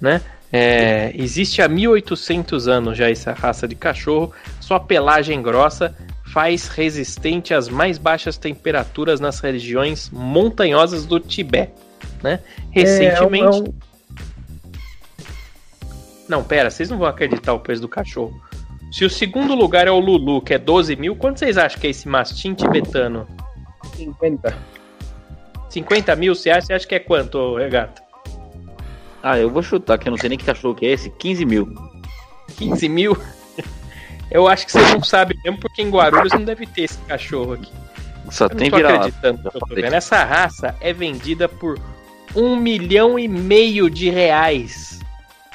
né? É, existe há 1800 anos já essa raça de cachorro. Sua pelagem grossa faz resistente às mais baixas temperaturas nas regiões montanhosas do Tibete, né? Recentemente, É, é um- Não, pera, vocês não vão acreditar o preço do cachorro. Se o segundo lugar é o Lulu, que é 12 mil, quanto vocês acham que é esse mastim tibetano? 50. 50 mil? Você acha, você acha que é quanto, Regato? Ah, eu vou chutar, que eu não sei nem que cachorro que é esse. 15 mil. 15 mil? Eu acho que você não sabe mesmo, porque em Guarulhos não deve ter esse cachorro aqui. Só Eu não tem tô vira acreditando que eu tô vendo. Essa raça é vendida por um milhão e meio de reais.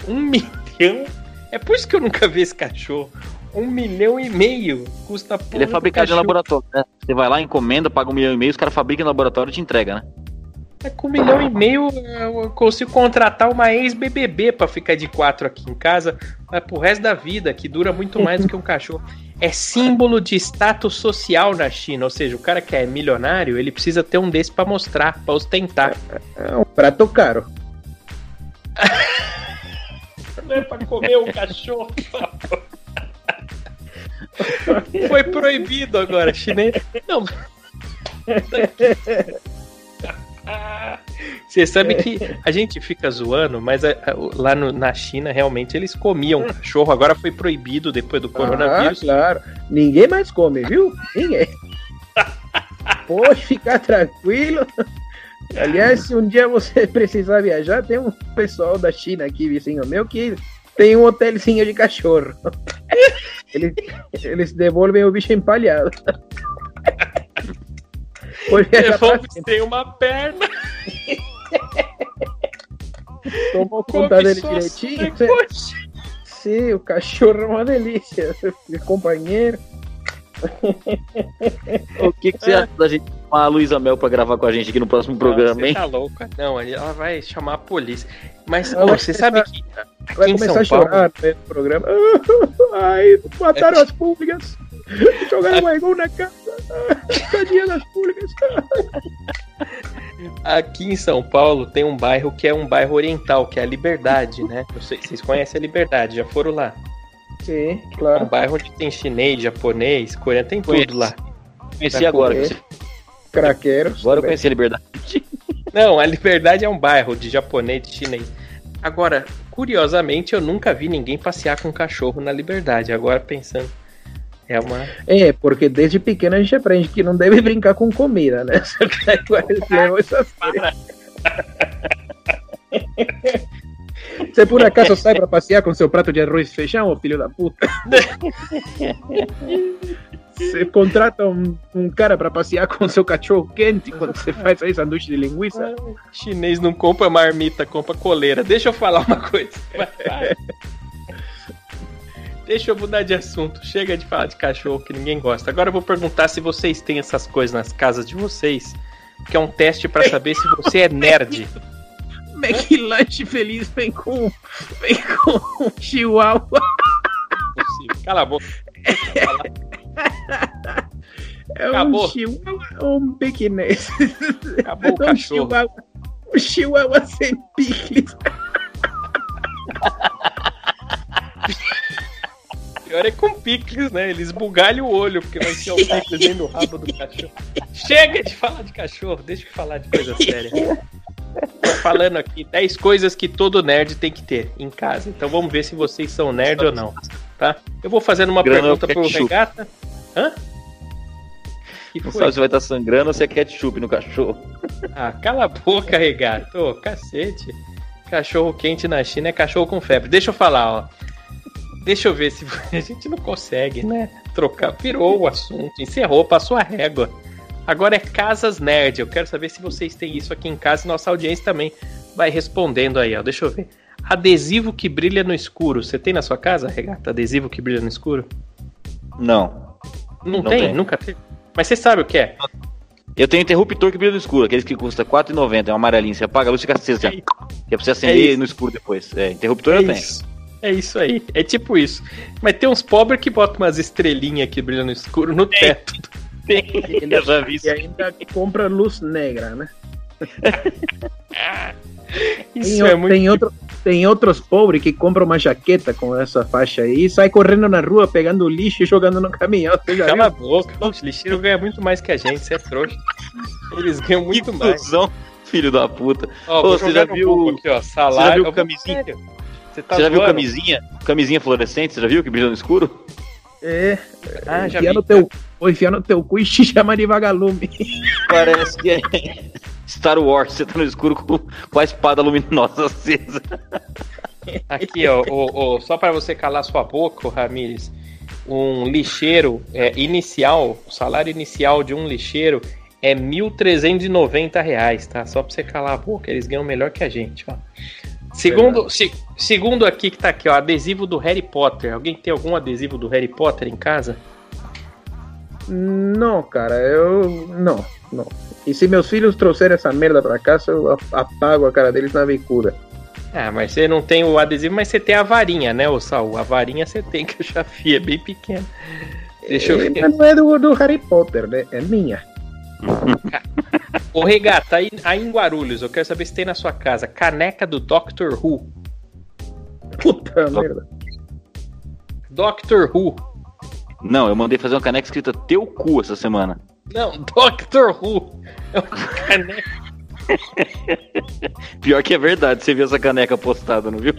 Um milhão? É por isso que eu nunca vi esse cachorro. Um milhão e meio custa porra Ele é do fabricado em laboratório, né? Você vai lá, encomenda, paga um milhão e meio, os caras fabricam em laboratório e te entrega, né? É com um milhão e meio eu consigo contratar uma ex-BBB pra ficar de quatro aqui em casa mas pro resto da vida, que dura muito mais do que um cachorro. É símbolo de status social na China, ou seja, o cara que é milionário, ele precisa ter um desse pra mostrar, pra ostentar. É um prato caro. Não é pra comer o cachorro. Foi proibido agora, chinês. Não. Você sabe que a gente fica zoando, mas a- a- lá no- na China realmente eles comiam cachorro. Agora foi proibido depois do Ah, coronavírus. claro. Ninguém mais come, viu? Ninguém. Pode ficar tranquilo. Aliás, se um dia você precisar viajar, tem um pessoal da China aqui, vizinho meu, que tem um hotelzinho de cachorro. Eles, eles devolvem o bicho empalhado. Pra Devolve sem uma perna, tomar conta dele direitinho. Sim, o cachorro é uma delícia. Meu companheiro. O que, que você acha da gente chamar a Luísa Mel pra gravar com a gente aqui no próximo programa, Você hein? tá louca? Não, ela vai chamar a polícia. Mas vai você começar- sabe que Vai aqui em começar São a Paulo, chorar no meio do programa. Ai, mataram as públicas. Jogaram baigão na casa. Tadinha das públicas. Aqui em São Paulo tem um bairro que é um bairro oriental, que é a Liberdade, né? Eu sei- vocês conhecem a Liberdade, já foram lá. Sim, É um claro. bairro onde tem chinês, japonês, coreano, tem tudo lá. Conheci Pra agora. comer. Craqueiros. Agora eu conheci a Liberdade. Não, a Liberdade é um bairro de japonês, de chinês. Agora, curiosamente, eu nunca vi ninguém passear com um cachorro na Liberdade. Agora pensando, é uma. É, porque desde pequeno a gente aprende que não deve brincar com comida, né? Sério. Você por acaso sai pra passear com seu prato de arroz e feijão, ô filho da puta? Você contrata um, um cara pra passear com seu cachorro quente quando você faz aí sanduíche de linguiça? Chinês não compra marmita, compra coleira. Deixa eu falar uma coisa. Deixa eu mudar de assunto. Chega de falar de cachorro que ninguém gosta. Agora eu vou perguntar se vocês têm essas coisas nas casas de vocês, que é um teste pra saber se você é nerd. McLanche feliz vem com, vem com um chihuahua. Possível. Cala a boca. É Acabou. um chihuahua ou um pequinês? Acabou o um cachorro. chihuahua, um chihuahua sem picles. Pior é com picles, né? Eles bugalham o olho, porque vai ser o picles dentro do rabo do cachorro. Chega de falar de cachorro, deixa eu falar de coisa séria. Tô falando aqui 10 coisas que todo nerd tem que ter em casa. Então vamos ver se vocês são nerd ou não, tá? Eu vou fazendo uma Grana pergunta pro? Regata. Hã? Que Não foi? sabe se vai estar sangrando ou se é ketchup no cachorro. Ah, cala a boca, Regato. Ô, cacete. Cachorro quente na China é cachorro com febre. Deixa eu falar, ó. Deixa eu ver se a gente não consegue, né? Trocar. Virou o assunto, encerrou, passou a régua. Agora é Casas Nerd. Eu quero saber se vocês têm isso aqui em casa e nossa audiência também vai respondendo aí, ó. Deixa eu ver. Adesivo que brilha no escuro. Você tem na sua casa, Regata? Adesivo que brilha no escuro? Não. Não, Não tem? tem. Nunca teve? Mas você sabe o que é? Eu tenho interruptor que brilha no escuro, aqueles que custa R$4,90, é um amarelinho. Você apaga a luz e fica acesa. É. Que é pra você acender isso. no escuro depois. É, interruptor É eu tenho. É isso aí. É tipo isso. Mas tem uns pobres que botam umas estrelinhas que brilham no escuro no teto. Eu já vi isso. E ainda compra luz negra, né? Isso tem, é muito. tem, outro, tem outros pobres que compram uma jaqueta com essa faixa aí e sai correndo na rua pegando lixo e jogando no caminhão. Você já Cala a viu? boca. O lixeiro ganha muito mais que a gente, você é trouxa. Eles ganham muito Que mais. cuzão, filho da puta. Ó, Ô, você já viu- aqui, ó, salário. viu Eu vou- camisinha? Você tá você já viu camisinha? Camisinha fluorescente, você já viu que brilha no escuro? É, Ah, já enfia vi. no teu, vou enfiar no teu cu e te chama de vagalume. Parece que é Star Wars, você tá no escuro com, com a espada luminosa acesa. Aqui, ó, ó, ó, só para você calar sua boca, Ramires. Um lixeiro é, inicial, o salário inicial de um lixeiro é 1.390 reais, tá? Só pra você calar a boca, eles ganham melhor que a gente, ó. Segundo, se- segundo aqui que tá aqui, ó, adesivo do Harry Potter. Alguém tem algum adesivo do Harry Potter em casa? Não, cara, eu. Não, não. E se meus filhos trouxerem essa merda pra casa, eu apago a cara deles na bicuda. Ah, mas você não tem o adesivo, mas você tem a varinha, né, ô Saul? A varinha você tem, que eu já vi, é bem pequena. Deixa eu É, ver. mas não é do, do Harry Potter, né? É minha. Ô, Regata, aí, aí em Guarulhos, eu quero saber se tem na sua casa caneca do Doctor Who. Puta merda. Doctor Who. Não, eu mandei fazer uma caneca escrita teu cu essa semana. Não, Doctor Who. É uma caneca. Pior que é verdade, você viu essa caneca postada, não viu?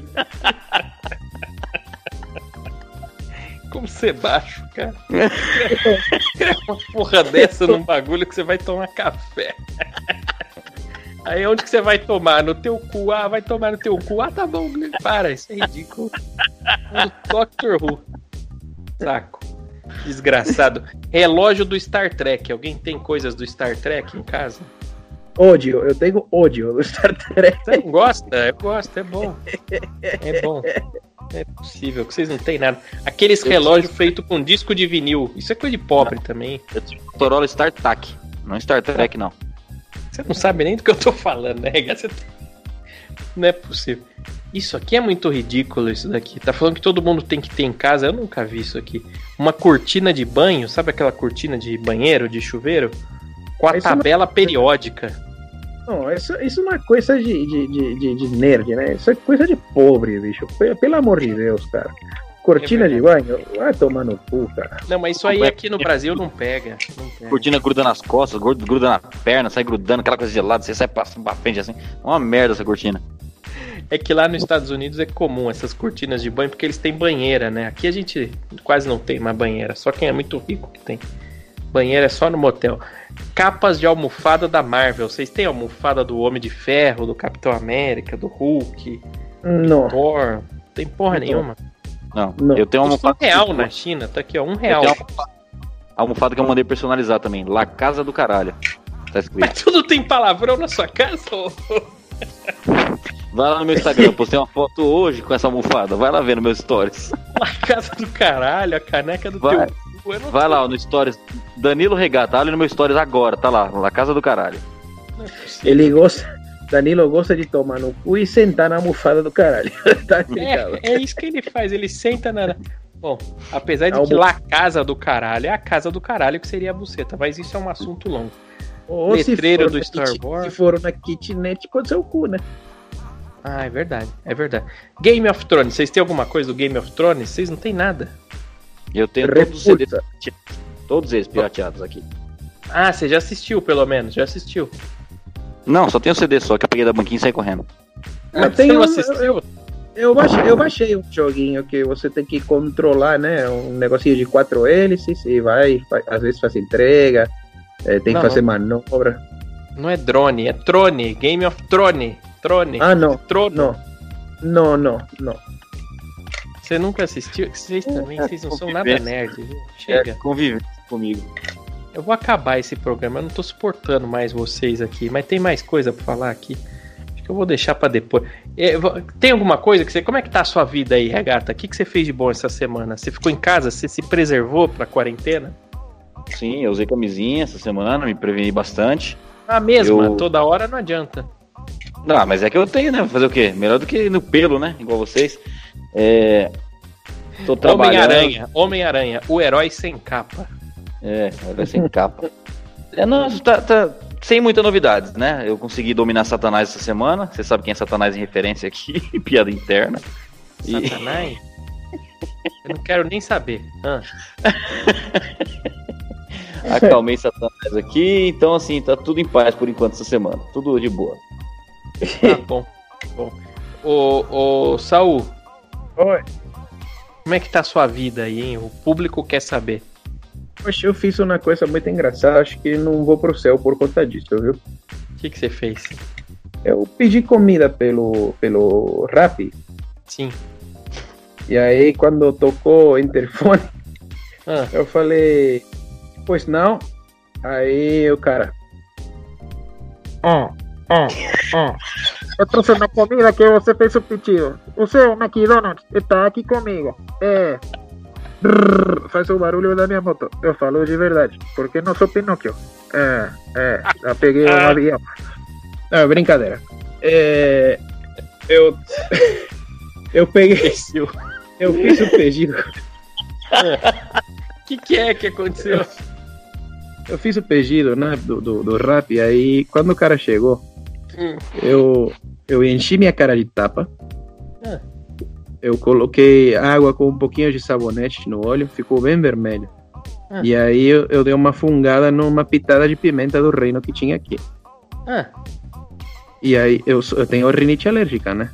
Como você baixo, cara. É uma porra dessa num bagulho que você vai tomar café. Aí onde que você vai tomar? No teu cu. Ah, vai tomar no teu cu. Ah, tá bom. Para, isso é ridículo. Doctor Who. Saco. Desgraçado. Relógio do Star Trek. Alguém tem coisas do Star Trek em casa? Ódio, eu tenho ódio do Star Trek. Você não gosta? Eu gosto, é bom. É bom. É possível que vocês não têm nada. Aqueles relógios feitos com disco de vinil. Isso é coisa de pobre também. Eu tive Motorola StarTAC, não Star Trek não. Você não sabe nem do que eu tô falando, né? Não é possível. Isso aqui é muito ridículo, isso daqui. Tá falando que todo mundo tem que ter em casa. Eu nunca vi isso aqui. Uma cortina de banho, sabe aquela cortina de banheiro, de chuveiro? Com a Isso não- tabela periódica. Não, isso, isso não é coisa de, de, de, de- nerd, né? Isso é coisa de pobre, bicho. Pe- Pelo amor de Deus, cara. Cortina É de banho, vai tomar no cu, cara. Não, mas isso aí aqui no Brasil não pega. Não pega. Cortina gruda nas costas, gruda na perna, sai grudando, aquela coisa gelada, você sai passando pra frente assim. É uma merda essa cortina. É que lá nos Estados Unidos é comum essas cortinas de banho, porque eles têm banheira, né? Aqui a gente quase não tem uma banheira, só quem é muito rico que tem. Banheira é só no motel. Capas de almofada da Marvel. Vocês têm almofada do Homem de Ferro, do Capitão América, do Hulk, Não. Thor? Não tem porra Não. nenhuma. Não, Não. eu tenho uma um almofada. real na China, tá aqui, ó, um Eu real. tenho uma almofada- que eu mandei personalizar também. La Casa do Caralho. Tá escrito. Mas tudo tem palavrão na sua casa? ô? Vai lá no meu Instagram, eu postei uma foto hoje com essa almofada. Vai lá ver no meus stories. Na casa do caralho, a caneca do Vai. teu cu. Vai lá no stories. Danilo Regata, olha no meu stories agora, tá lá, La Casa do Caralho. é. Ele gosta. Danilo gosta de tomar no cu e sentar na almofada do caralho. tá ligado? É, é isso que ele faz, ele senta na. Bom, apesar de Almo- que lá a casa do caralho é a casa do caralho que seria a buceta, mas isso é um assunto longo. Ou Letreiro do Star kit- Wars. Se for na kitnet, pode ser o cu, né? Ah, é verdade, é verdade. Game of Thrones, vocês têm alguma coisa do Game of Thrones? Vocês não tem nada. Eu tenho todos os CDs, todos eles pirateados aqui. Ah, você já assistiu, pelo menos, já assistiu. Não, só tem o CD só que eu peguei da banquinha e saí correndo. Mas tem não um- assistiu? Eu baixei, eu baixei um joguinho que você tem que controlar, né? Um negocinho de quatro hélices e vai, às vezes faz entrega, eh, tem Não, que fazer manobra. Não é drone, é trone, Game of Thrones. Trone. Ah, não. Trono. Não. Não, não, não. Você nunca assistiu? Vocês também, vocês não são nada nerd, viu? Chega. É, convive comigo. Eu vou acabar esse programa, eu não tô suportando mais vocês aqui, mas tem mais coisa pra falar aqui. Acho que eu vou deixar pra depois. É, Tem alguma coisa que você. Como é que tá a sua vida aí, Regata? O que, que você fez de bom essa semana? Você ficou em casa? Você se preservou pra quarentena? Sim, eu usei camisinha essa semana, me preveni bastante. A mesma, Eu- toda hora não adianta. Não, mas é que eu tenho, né? Fazer o quê? Melhor do que no pelo, né? Igual vocês. É. Tô trabalhando. Homem-Aranha, Homem-Aranha, o herói sem capa. É, vai sem capa. É, não, isso tá, tá sem muitas novidades, né? Eu consegui dominar Satanás essa semana. Você sabe quem é Satanás em referência aqui, piada interna. E- Satanás? Eu não quero nem saber. Ah, Acalmei Satanás aqui, então assim, tá tudo em paz por enquanto essa semana. Tudo de boa. tá bom. bom. Ô, ô, Saul, Oi. como é que tá a sua vida aí, hein? O público quer saber. Poxa, eu fiz uma coisa muito engraçada, acho que não vou pro céu por conta disso, viu? O que, que você fez? Eu pedi comida pelo, pelo Rappi, Sim. e aí quando tocou o interfone, Ah, eu falei, pois não, aí o cara, ó, ó, ó, eu trouxe uma comida que você fez o pedido, o seu McDonald's está aqui comigo, é... Faz o barulho da minha moto. Eu falo de verdade, porque não sou Pinóquio. É, é, já peguei um avião. Não, brincadeira. É, eu, eu peguei, eu fiz o pedido. O que, que é que aconteceu? Eu fiz o pedido, né, do, do, do rap, e aí quando o cara chegou, Hum. eu, eu enchi minha cara de tapa. Ah. Eu coloquei água com um pouquinho de sabonete no olho, ficou bem vermelho. Ah. E aí eu, eu dei uma fungada numa pitada de pimenta do reino que tinha aqui. Ah, E aí eu, eu tenho rinite alérgica, né?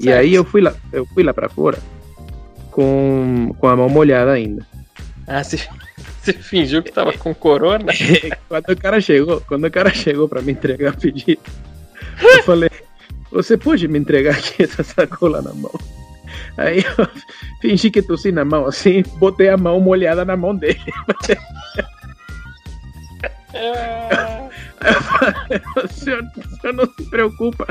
E Certo. aí eu fui lá, eu fui lá para fora com, com a mão molhada ainda. ah você, você fingiu que tava com corona? quando o cara chegou, quando o cara chegou para me entregar o pedido, eu falei: "Você pode me entregar aqui essa sacola na mão?" Aí eu fingi que tossi na mão assim, botei a mão molhada na mão dele. Eu falei, o senhor, o senhor não se preocupa,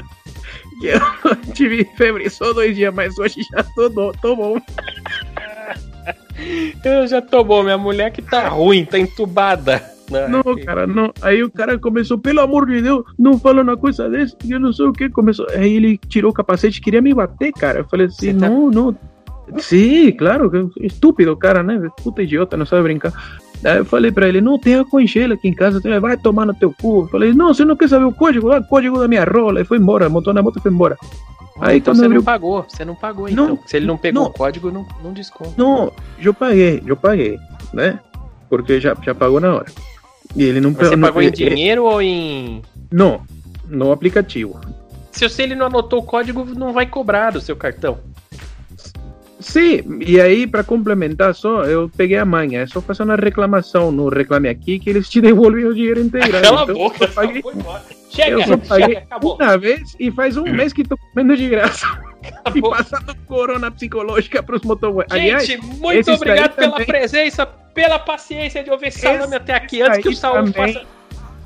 que eu tive febre só dois dias, mas hoje já tô, tô bom. eu já tô bom, minha mulher que tá ruim, tá entubada. Não, cara, não. Aí o cara começou, pelo amor de Deus, não fala uma coisa dessa, eu não sei o que. Começou. Aí ele tirou o capacete, queria me bater, cara. Eu falei assim, tá- não, não. Sim, claro, estúpido o cara, né? Puta idiota, não sabe brincar. Aí eu falei pra ele, não, tem álcool em gelo aqui em casa, Ele, vai tomar no teu cu. Eu falei, não, você não quer saber o código? Ah, código da minha rola. Aí foi embora, montou na moto e foi embora. Aí então você abriu- não pagou, você não pagou Não, então. Se ele não pegou não. o código, não, não desconta. Não, eu paguei, eu paguei, né? Porque já, já pagou na hora. E ele não você não- pagou em eh, eh, dinheiro ou em. Não, no aplicativo. Se você ele não anotou o código, não vai cobrar do seu cartão. Sim, e aí para complementar só, eu peguei a manha, é só fazer uma reclamação no Reclame Aqui que eles te devolvem o dinheiro inteiro. Cala a Então, boca, eu paguei foi embora. Chega, Eu só paguei chega, acabou. uma vez e faz um mês que tô comendo de graça e acabou. passando corona psicológica pros motoboys. Aliás, Gente, muito esses obrigado pela também- presença, pela paciência de ouvir esse nome até aqui, antes que o aí Saúl também- faça.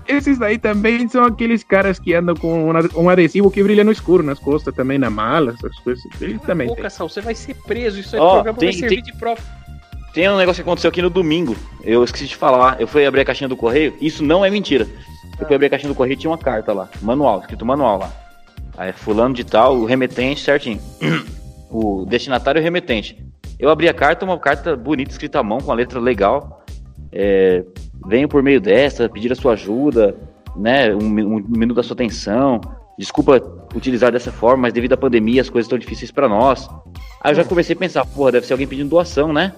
esses daí também são aqueles caras que andam com um ad- adesivo que brilha no escuro nas costas também, na mala, essas coisas. Eles também. Boca, Saúl, você vai ser preso. Isso é Ó, programa tem- vai servir tem- de prova. Tem um negócio que aconteceu aqui no domingo. Eu esqueci de falar. Eu fui abrir a caixinha do correio. Isso não é mentira. Eu fui abrir a caixinha do correio e tinha uma carta lá. Manual, escrito manual lá. Aí fulano de tal, o remetente certinho. o destinatário e o remetente. Eu abri a carta, uma carta bonita, escrita à mão, com a letra legal. É, venho por meio dessa, pedir a sua ajuda, né? Um, um minuto da sua atenção. Desculpa utilizar dessa forma, mas devido à pandemia as coisas estão difíceis pra nós. Aí eu já comecei a pensar, porra, deve ser alguém pedindo doação, né?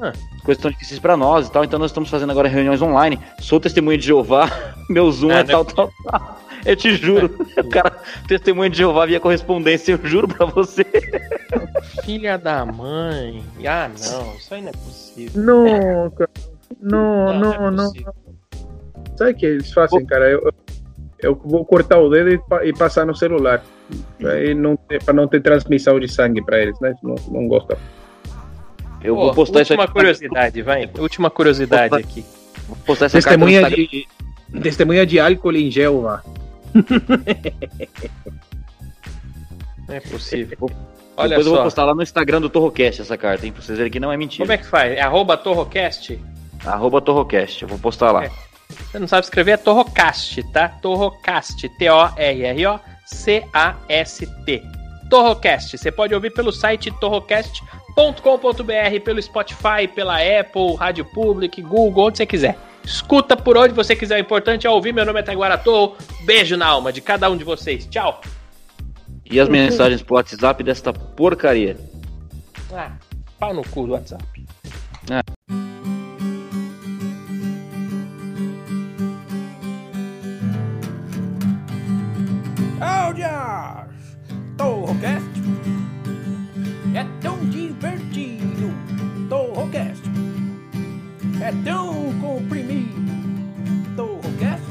Ah. As coisas estão difíceis pra nós e tal, então nós estamos fazendo agora reuniões online. Sou testemunha de Jeová, meu Zoom Ah, é né? tal, tal, tal. Eu te juro, o cara, testemunha de Jeová via correspondência, eu juro pra você. Filha da mãe. Ah, não, isso aí não é possível. Não, cara. Não, Não, não é não, não. Sabe o que eles fazem, cara? Eu, eu vou cortar o dedo e, e passar no celular. Aí não ter, pra não ter transmissão de sangue pra eles, né? Não, não gosta. Eu Pô, vou postar isso última curiosidade, vai. Última curiosidade aqui. Vou postar essa Testemunha de, testemunha de álcool em gel lá. Não é possível. Vou- Olha Depois eu vou só. postar lá no Instagram do Torrocast essa carta, hein? Pra vocês verem que não é mentira. Como é que faz? É arroba Torrocast? Arroba Torrocast. Eu vou postar lá. É. Você não sabe escrever, é Torrocast, tá? Torrocast. T-O-R-R-O-C-A-S-T. Torrocast. Você pode ouvir pelo site torrocast.com.br, pelo Spotify, pela Apple, Rádio Public, Google, onde você quiser. Escuta por onde você quiser. O importante é ouvir. Meu nome é Taiguara Torro. Beijo na alma de cada um de vocês. Tchau. E as mensagens pro WhatsApp desta porcaria. Ah, pau no cu do WhatsApp. Áudias! Torrocast é tão divertido. É tão comprimido. Torrocast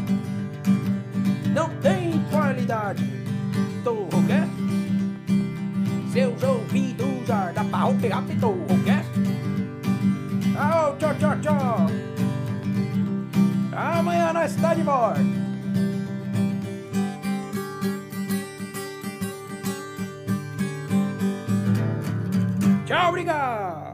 não tem qualidade. Torrocast seus ouvidos pra pegar Torrocast. Au, tchau, tchau, tchau. Amanhã nós está de volta. Tchau, obrigado!